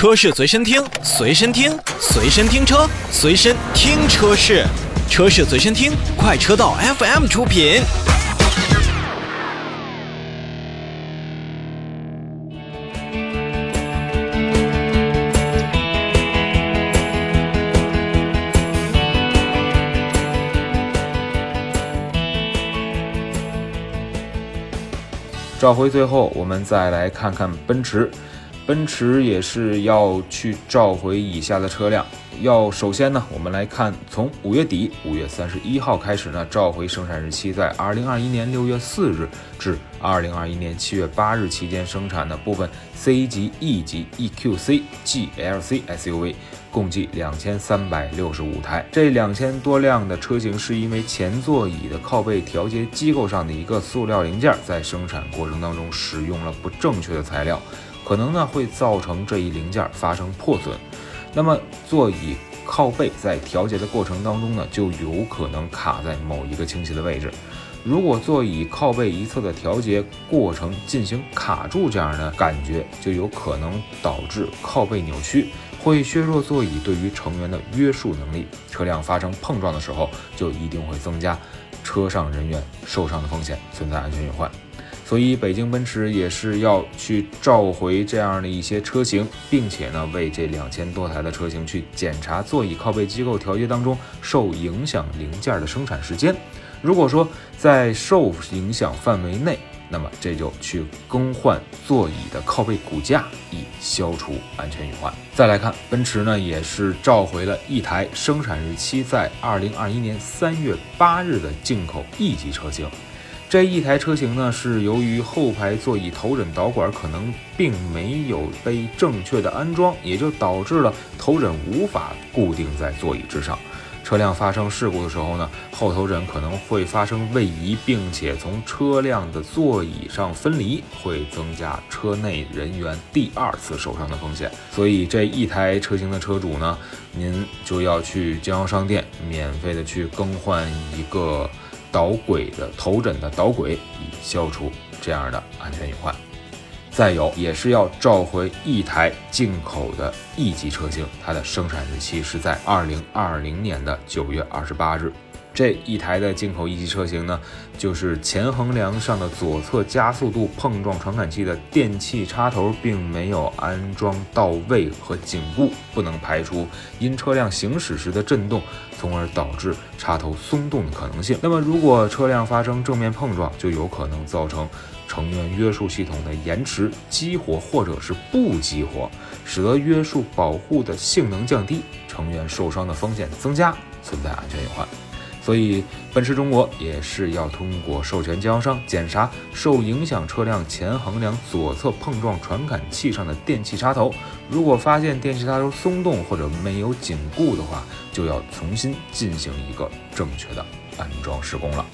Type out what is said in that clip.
车市随身听，随身听，随身听车，随身听车市，车市随身听，快车道 FM 出品。召回最后，我们再来看看奔驰。奔驰也是要去召回以下的车辆。要首先呢，我们来看从五月底五月三十一号开始呢，召回生产日期在二零二一年六月四日至二零二一年七月八日期间生产的部分 C 级、E 级、EQC、GLC SUV，共计两千三百六十五台。这两千多辆的车型是因为前座椅的靠背调节机构上的一个塑料零件在生产过程当中使用了不正确的材料，可能呢会造成这一零件发生破损。那么座椅靠背在调节的过程当中呢，就有可能卡在某一个倾斜的位置。如果座椅靠背一侧的调节过程进行卡住这样的感觉，就有可能导致靠背扭曲，会削弱座椅对于成员的约束能力。车辆发生碰撞的时候，就一定会增加车上人员受伤的风险，存在安全隐患。所以，北京奔驰也是要去召回这样的一些车型，并且呢，为这两千多台的车型去检查座椅靠背机构调节当中受影响零件的生产时间。如果说在受影响范围内，那么这就去更换座椅的靠背骨架，以消除安全隐患。再来看，奔驰呢也是召回了一台生产日期在二零二一年三月八日的进口 E 级车型。这一台车型呢，是由于后排座椅头枕导管可能并没有被正确的安装，也就导致了头枕无法固定在座椅之上。车辆发生事故的时候呢，后头枕可能会发生位移，并且从车辆的座椅上分离，会增加车内人员第二次受伤的风险。所以这一台车型的车主呢，您就要去经销商店免费的去更换一个。导轨的头枕的导轨，以消除这样的安全隐患。再有，也是要召回一台进口的 E 级车型，它的生产日期是在二零二零年的九月二十八日。这一台的进口 E 级车型呢，就是前横梁上的左侧加速度碰撞传感器的电器插头并没有安装到位和紧固，不能排除因车辆行驶时的震动，从而导致插头松动的可能性。那么，如果车辆发生正面碰撞，就有可能造成成员约束系统的延迟、激活或者是不激活，使得约束保护的性能降低，成员受伤的风险增加，存在安全隐患。所以，奔驰中国也是要通过授权经销商检查受影响车辆前横梁左侧碰撞传感器上的电气插头，如果发现电器插头松动或者没有紧固的话，就要重新进行一个正确的安装施工了。